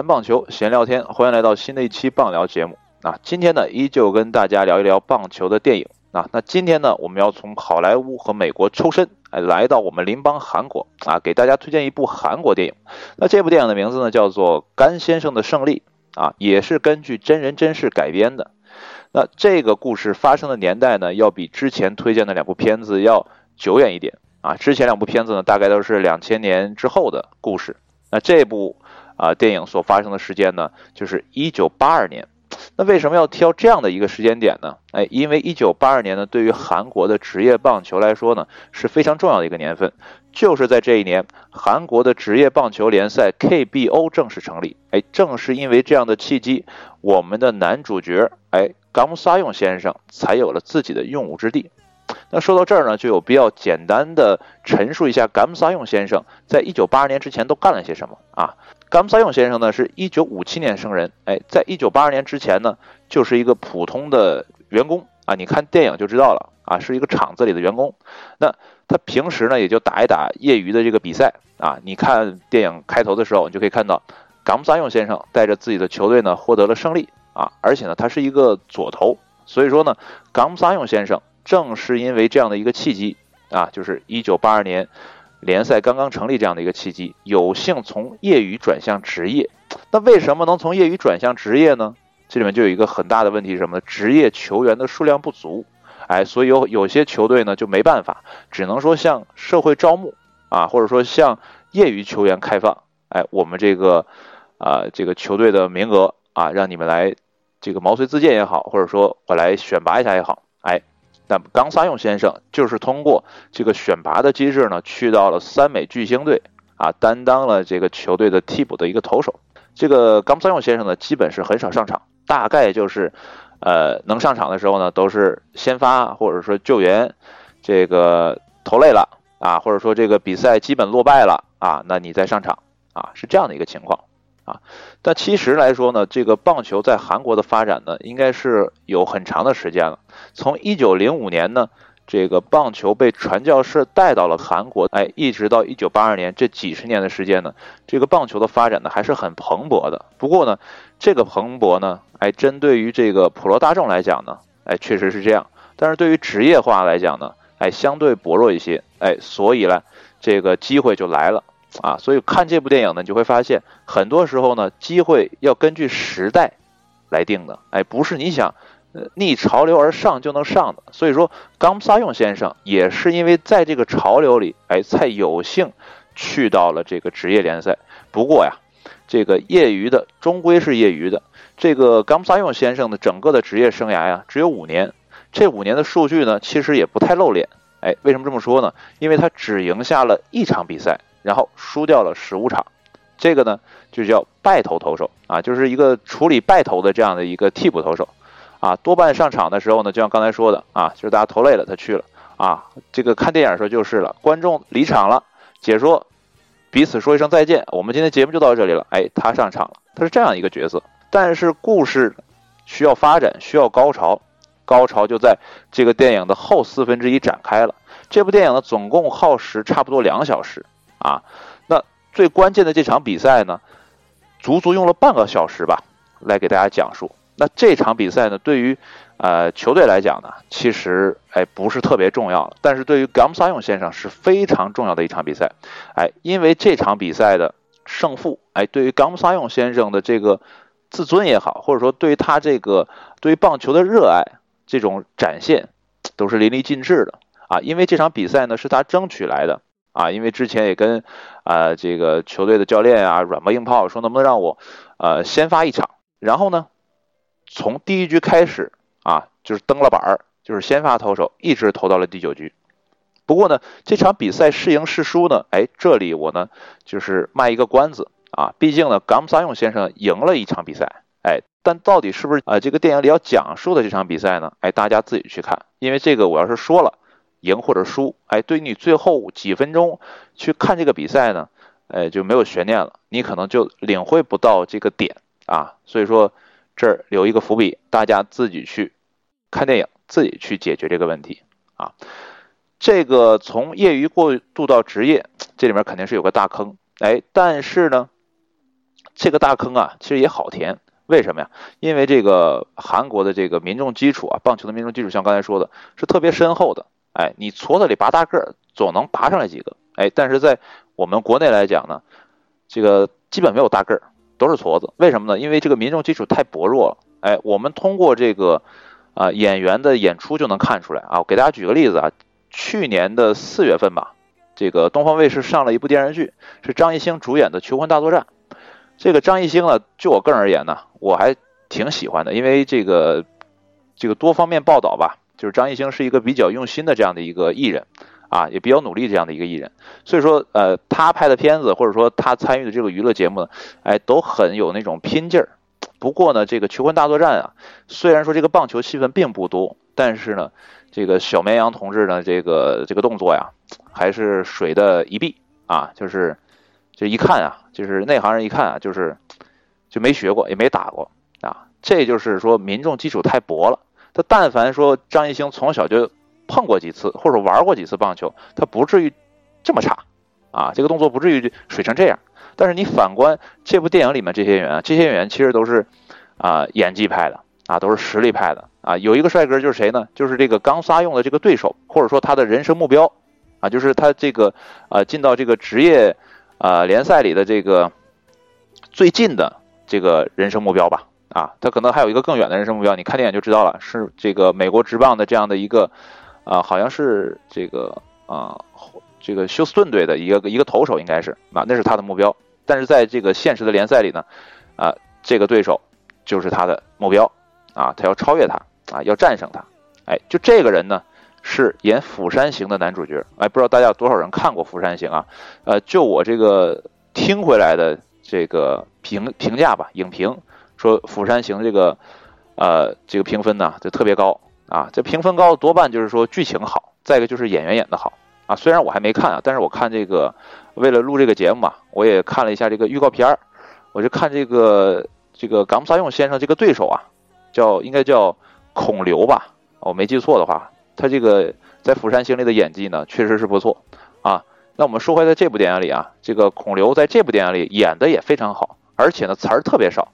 谈棒球，闲聊天，欢迎来到新的一期棒聊节目。啊，今天呢，依旧跟大家聊一聊棒球的电影。啊，那今天呢，我们要从好莱坞和美国抽身，哎，来到我们邻邦韩国啊，给大家推荐一部韩国电影。那这部电影的名字呢，叫做《甘先生的胜利》啊，也是根据真人真事改编的。那这个故事发生的年代呢，要比之前推荐的两部片子要久远一点啊。之前两部片子呢，大概都是两千年之后的故事。那这部。啊，电影所发生的时间呢，就是一九八二年。那为什么要挑这样的一个时间点呢？哎，因为一九八二年呢，对于韩国的职业棒球来说呢，是非常重要的一个年份。就是在这一年，韩国的职业棒球联赛 KBO 正式成立。哎，正是因为这样的契机，我们的男主角哎，冈萨用先生才有了自己的用武之地。那说到这儿呢，就有必要简单的陈述一下冈萨用先生在一九八二年之前都干了些什么啊？冈萨用先生呢，是一九五七年生人，哎，在一九八二年之前呢，就是一个普通的员工啊。你看电影就知道了啊，是一个厂子里的员工。那他平时呢，也就打一打业余的这个比赛啊。你看电影开头的时候，你就可以看到冈萨用先生带着自己的球队呢，获得了胜利啊。而且呢，他是一个左投，所以说呢，冈萨用先生正是因为这样的一个契机啊，就是一九八二年。联赛刚刚成立这样的一个契机，有幸从业余转向职业。那为什么能从业余转向职业呢？这里面就有一个很大的问题是什么呢？职业球员的数量不足，哎，所以有有些球队呢就没办法，只能说向社会招募啊，或者说向业余球员开放。哎，我们这个啊这个球队的名额啊，让你们来这个毛遂自荐也好，或者说我来选拔一下也好，哎。那么冈萨用先生就是通过这个选拔的机制呢，去到了三美巨星队啊，担当了这个球队的替补的一个投手。这个冈萨用先生呢，基本是很少上场，大概就是，呃，能上场的时候呢，都是先发或者说救援，这个投累了啊，或者说这个比赛基本落败了啊，那你再上场啊，是这样的一个情况。啊，但其实来说呢，这个棒球在韩国的发展呢，应该是有很长的时间了。从一九零五年呢，这个棒球被传教士带到了韩国，哎，一直到一九八二年这几十年的时间呢，这个棒球的发展呢还是很蓬勃的。不过呢，这个蓬勃呢，哎，针对于这个普罗大众来讲呢，哎，确实是这样。但是对于职业化来讲呢，哎，相对薄弱一些，哎，所以呢，这个机会就来了。啊，所以看这部电影呢，你就会发现，很多时候呢，机会要根据时代来定的，哎，不是你想逆潮流而上就能上的。所以说，冈萨用先生也是因为在这个潮流里，哎，才有幸去到了这个职业联赛。不过呀，这个业余的终归是业余的。这个冈萨用先生的整个的职业生涯呀，只有五年，这五年的数据呢，其实也不太露脸。哎，为什么这么说呢？因为他只赢下了一场比赛。然后输掉了十五场，这个呢就叫败投投手啊，就是一个处理败投的这样的一个替补投手，啊，多半上场的时候呢，就像刚才说的啊，就是大家投累了他去了啊，这个看电影的时候就是了，观众离场了，解说彼此说一声再见，我们今天节目就到这里了，哎，他上场了，他是这样一个角色，但是故事需要发展，需要高潮，高潮就在这个电影的后四分之一展开了，这部电影呢总共耗时差不多两小时。啊，那最关键的这场比赛呢，足足用了半个小时吧，来给大家讲述。那这场比赛呢，对于呃球队来讲呢，其实哎不是特别重要，但是对于冈萨用先生是非常重要的一场比赛。哎，因为这场比赛的胜负，哎，对于冈萨用先生的这个自尊也好，或者说对于他这个对于棒球的热爱这种展现，都是淋漓尽致的啊。因为这场比赛呢，是他争取来的。啊，因为之前也跟，啊这个球队的教练啊软磨硬泡说能不能让我，呃先发一场，然后呢，从第一局开始啊就是登了板儿，就是先发投手，一直投到了第九局。不过呢，这场比赛是赢是输呢？哎，这里我呢就是卖一个关子啊，毕竟呢冈萨用先生赢了一场比赛，哎，但到底是不是啊这个电影里要讲述的这场比赛呢？哎，大家自己去看，因为这个我要是说了。赢或者输，哎，对你最后几分钟去看这个比赛呢，哎，就没有悬念了，你可能就领会不到这个点啊。所以说这儿留一个伏笔，大家自己去看电影，自己去解决这个问题啊。这个从业余过渡到职业，这里面肯定是有个大坑，哎，但是呢，这个大坑啊，其实也好填。为什么呀？因为这个韩国的这个民众基础啊，棒球的民众基础，像刚才说的，是特别深厚的。哎，你矬子里拔大个儿，总能拔上来几个。哎，但是在我们国内来讲呢，这个基本没有大个儿，都是矬子。为什么呢？因为这个民众基础太薄弱了。哎，我们通过这个啊演员的演出就能看出来啊。我给大家举个例子啊，去年的四月份吧，这个东方卫视上了一部电视剧，是张艺兴主演的《求婚大作战》。这个张艺兴呢，就我个人而言呢，我还挺喜欢的，因为这个这个多方面报道吧，就是张艺兴是一个比较用心的这样的一个艺人，啊，也比较努力这样的一个艺人，所以说，呃，他拍的片子或者说他参与的这个娱乐节目呢，哎，都很有那种拼劲儿。不过呢，这个求婚大作战啊，虽然说这个棒球戏份并不多，但是呢，这个小绵羊同志呢，这个这个动作呀，还是水的一臂啊，就是。就一看啊，就是内行人一看啊，就是就没学过，也没打过啊。这就是说民众基础太薄了。他但凡说张艺兴从小就碰过几次，或者玩过几次棒球，他不至于这么差啊。这个动作不至于水成这样。但是你反观这部电影里面这些演员，这些演员其实都是啊演技派的啊，都是实力派的啊。有一个帅哥就是谁呢？就是这个刚撒用的这个对手，或者说他的人生目标啊，就是他这个啊进到这个职业。啊，联赛里的这个最近的这个人生目标吧，啊，他可能还有一个更远的人生目标，你看电影就知道了，是这个美国职棒的这样的一个，啊，好像是这个啊，这个休斯顿队的一个一个投手应该是啊，那是他的目标，但是在这个现实的联赛里呢，啊，这个对手就是他的目标，啊，他要超越他，啊，要战胜他，哎，就这个人呢。是演《釜山行》的男主角，哎，不知道大家有多少人看过《釜山行》啊？呃，就我这个听回来的这个评评价吧，影评说《釜山行》这个，呃，这个评分呢就特别高啊。这评分高多半就是说剧情好，再一个就是演员演的好啊。虽然我还没看啊，但是我看这个为了录这个节目嘛，我也看了一下这个预告片儿，我就看这个这个冈萨用先生这个对手啊，叫应该叫孔刘吧，我没记错的话。他这个在《釜山行》里的演技呢，确实是不错啊。那我们说回在这部电影里啊，这个孔刘在这部电影里演的也非常好，而且呢词儿特别少，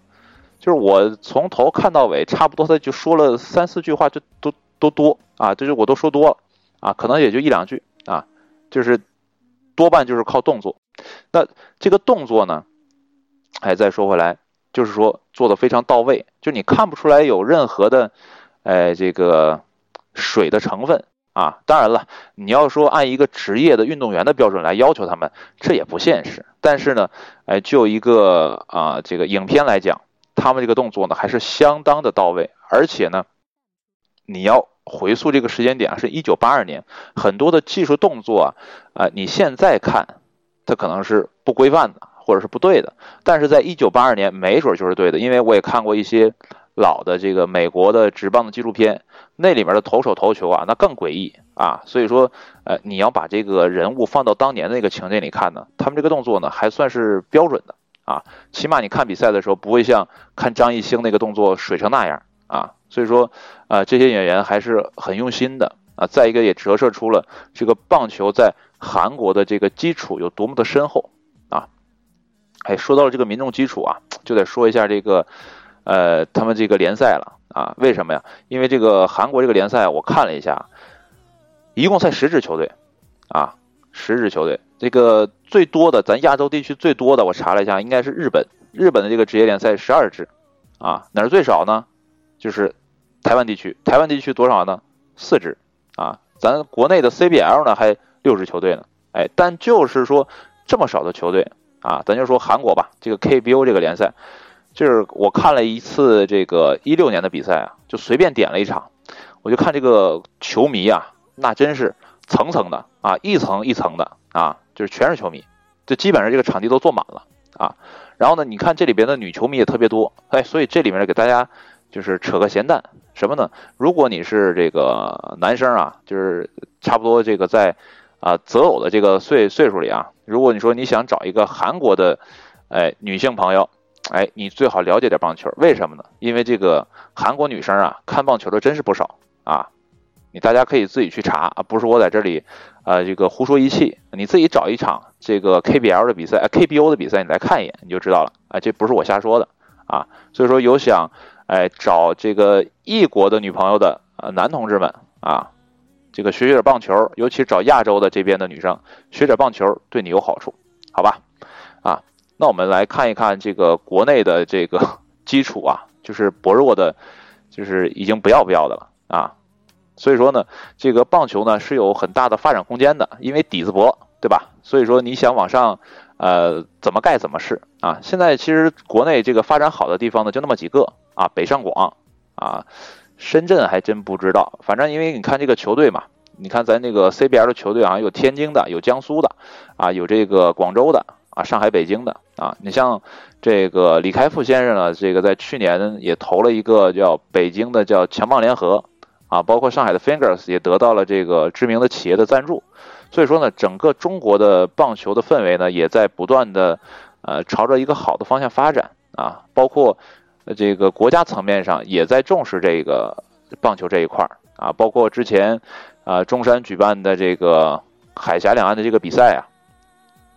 就是我从头看到尾，差不多他就说了三四句话，就都都多啊，就是我都说多了啊，可能也就一两句啊，就是多半就是靠动作。那这个动作呢，哎，再说回来，就是说做的非常到位，就你看不出来有任何的，哎，这个。水的成分啊，当然了，你要说按一个职业的运动员的标准来要求他们，这也不现实。但是呢，哎，就一个啊这个影片来讲，他们这个动作呢还是相当的到位。而且呢，你要回溯这个时间点啊，是一九八二年，很多的技术动作啊，啊，你现在看，它可能是不规范的，或者是不对的。但是在一九八二年，没准就是对的，因为我也看过一些。老的这个美国的职棒的纪录片，那里面的投手投球啊，那更诡异啊。所以说，呃，你要把这个人物放到当年的那个情境里看呢，他们这个动作呢还算是标准的啊。起码你看比赛的时候不会像看张艺兴那个动作水成那样啊。所以说，呃，这些演员还是很用心的啊。再一个也折射出了这个棒球在韩国的这个基础有多么的深厚啊。哎，说到了这个民众基础啊，就得说一下这个。呃，他们这个联赛了啊？为什么呀？因为这个韩国这个联赛，我看了一下，一共才十支球队，啊，十支球队。这个最多的，咱亚洲地区最多的，我查了一下，应该是日本。日本的这个职业联赛十二支，啊，哪儿最少呢？就是台湾地区。台湾地区多少呢？四支，啊，咱国内的 CBL 呢还六支球队呢。哎，但就是说这么少的球队啊，咱就说韩国吧，这个 KBO 这个联赛。就是我看了一次这个一六年的比赛啊，就随便点了一场，我就看这个球迷啊，那真是层层的啊，一层一层的啊，就是全是球迷，就基本上这个场地都坐满了啊。然后呢，你看这里边的女球迷也特别多，哎，所以这里面给大家就是扯个闲蛋，什么呢？如果你是这个男生啊，就是差不多这个在啊择偶的这个岁岁数里啊，如果你说你想找一个韩国的哎女性朋友。哎，你最好了解点棒球，为什么呢？因为这个韩国女生啊，看棒球的真是不少啊。你大家可以自己去查啊，不是我在这里，呃，这个胡说一气，你自己找一场这个 KBL 的比赛，KBO 的比赛，你来看一眼，你就知道了啊，这不是我瞎说的啊。所以说有想哎找这个异国的女朋友的呃男同志们啊，这个学学点棒球，尤其找亚洲的这边的女生学点棒球，对你有好处，好吧？啊，那我们来看一看这个国内的这个 基础啊，就是薄弱的，就是已经不要不要的了啊。所以说呢，这个棒球呢是有很大的发展空间的，因为底子薄，对吧？所以说你想往上，呃，怎么盖怎么是啊。现在其实国内这个发展好的地方呢，就那么几个啊，北上广啊，深圳还真不知道。反正因为你看这个球队嘛，你看咱那个 CBL 的球队啊，有天津的，有江苏的，啊，有这个广州的，啊，上海、北京的，啊，你像这个李开复先生呢，这个在去年也投了一个叫北京的叫强棒联合。啊，包括上海的 Fingers 也得到了这个知名的企业的赞助，所以说呢，整个中国的棒球的氛围呢，也在不断的，呃，朝着一个好的方向发展啊。包括这个国家层面上也在重视这个棒球这一块啊。包括之前，啊，中山举办的这个海峡两岸的这个比赛啊，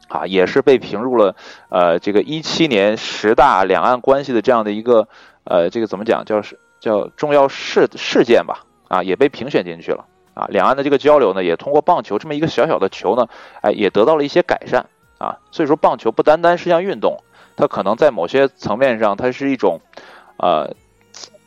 啊，也是被评入了呃这个一七年十大两岸关系的这样的一个呃这个怎么讲叫是叫重要事事件吧。啊，也被评选进去了啊！两岸的这个交流呢，也通过棒球这么一个小小的球呢，哎，也得到了一些改善啊。所以说，棒球不单单是项运动，它可能在某些层面上，它是一种，呃，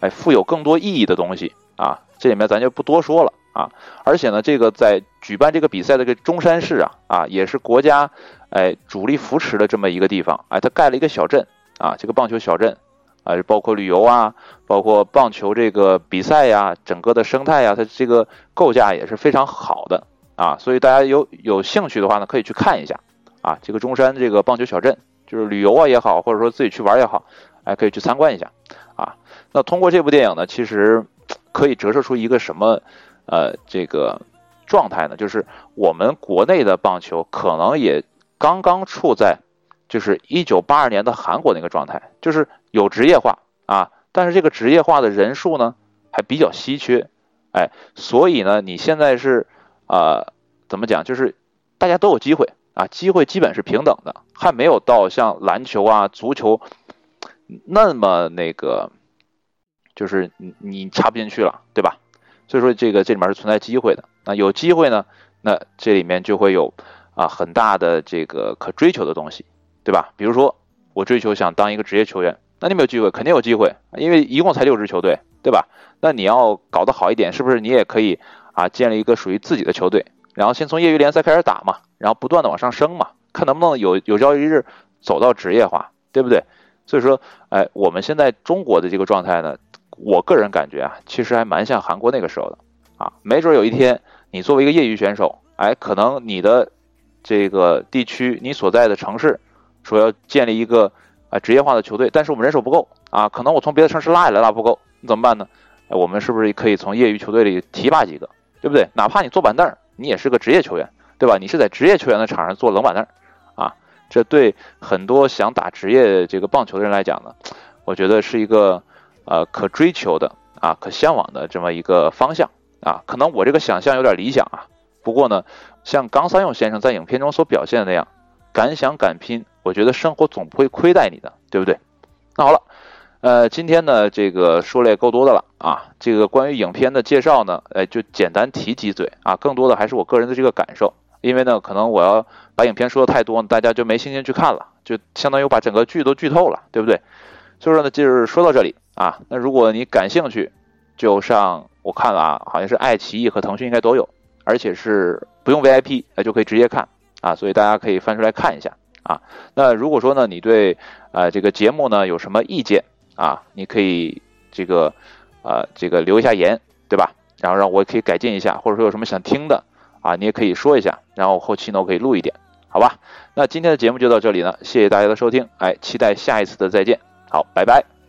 哎，富有更多意义的东西啊。这里面咱就不多说了啊。而且呢，这个在举办这个比赛的这个中山市啊，啊，也是国家哎主力扶持的这么一个地方，哎，它盖了一个小镇啊，这个棒球小镇。啊，包括旅游啊，包括棒球这个比赛呀，整个的生态呀，它这个构架也是非常好的啊，所以大家有有兴趣的话呢，可以去看一下啊，这个中山这个棒球小镇，就是旅游啊也好，或者说自己去玩也好，哎，可以去参观一下啊。那通过这部电影呢，其实可以折射出一个什么呃这个状态呢？就是我们国内的棒球可能也刚刚处在。就是一九八二年的韩国那个状态，就是有职业化啊，但是这个职业化的人数呢还比较稀缺，哎，所以呢，你现在是呃怎么讲，就是大家都有机会啊，机会基本是平等的，还没有到像篮球啊、足球那么那个，就是你你插不进去了，对吧？所以说这个这里面是存在机会的，那有机会呢，那这里面就会有啊很大的这个可追求的东西。对吧？比如说，我追求想当一个职业球员，那你没有机会，肯定有机会，因为一共才六支球队，对吧？那你要搞得好一点，是不是你也可以啊，建立一个属于自己的球队，然后先从业余联赛开始打嘛，然后不断的往上升嘛，看能不能有有朝一日走到职业化，对不对？所以说，哎，我们现在中国的这个状态呢，我个人感觉啊，其实还蛮像韩国那个时候的啊，没准有一天你作为一个业余选手，哎，可能你的这个地区，你所在的城市。说要建立一个啊职业化的球队，但是我们人手不够啊，可能我从别的城市拉也来拉不够，你怎么办呢？哎我们是不是可以从业余球队里提拔几个，对不对？哪怕你坐板凳，你也是个职业球员，对吧？你是在职业球员的场上坐冷板凳，啊，这对很多想打职业这个棒球的人来讲呢，我觉得是一个呃可追求的啊可向往的这么一个方向啊。可能我这个想象有点理想啊，不过呢，像冈三勇先生在影片中所表现的那样。敢想敢拼，我觉得生活总不会亏待你的，对不对？那好了，呃，今天呢，这个说了也够多的了啊。这个关于影片的介绍呢，呃，就简单提几嘴啊。更多的还是我个人的这个感受，因为呢，可能我要把影片说的太多，大家就没心情去看了，就相当于把整个剧都剧透了，对不对？所以说呢，就是说到这里啊。那如果你感兴趣，就上我看了啊，好像是爱奇艺和腾讯应该都有，而且是不用 VIP，呃，就可以直接看。啊，所以大家可以翻出来看一下啊。那如果说呢，你对呃这个节目呢有什么意见啊，你可以这个呃这个留一下言，对吧？然后让我可以改进一下，或者说有什么想听的啊，你也可以说一下，然后后期呢我可以录一点，好吧？那今天的节目就到这里了，谢谢大家的收听，哎，期待下一次的再见，好，拜拜。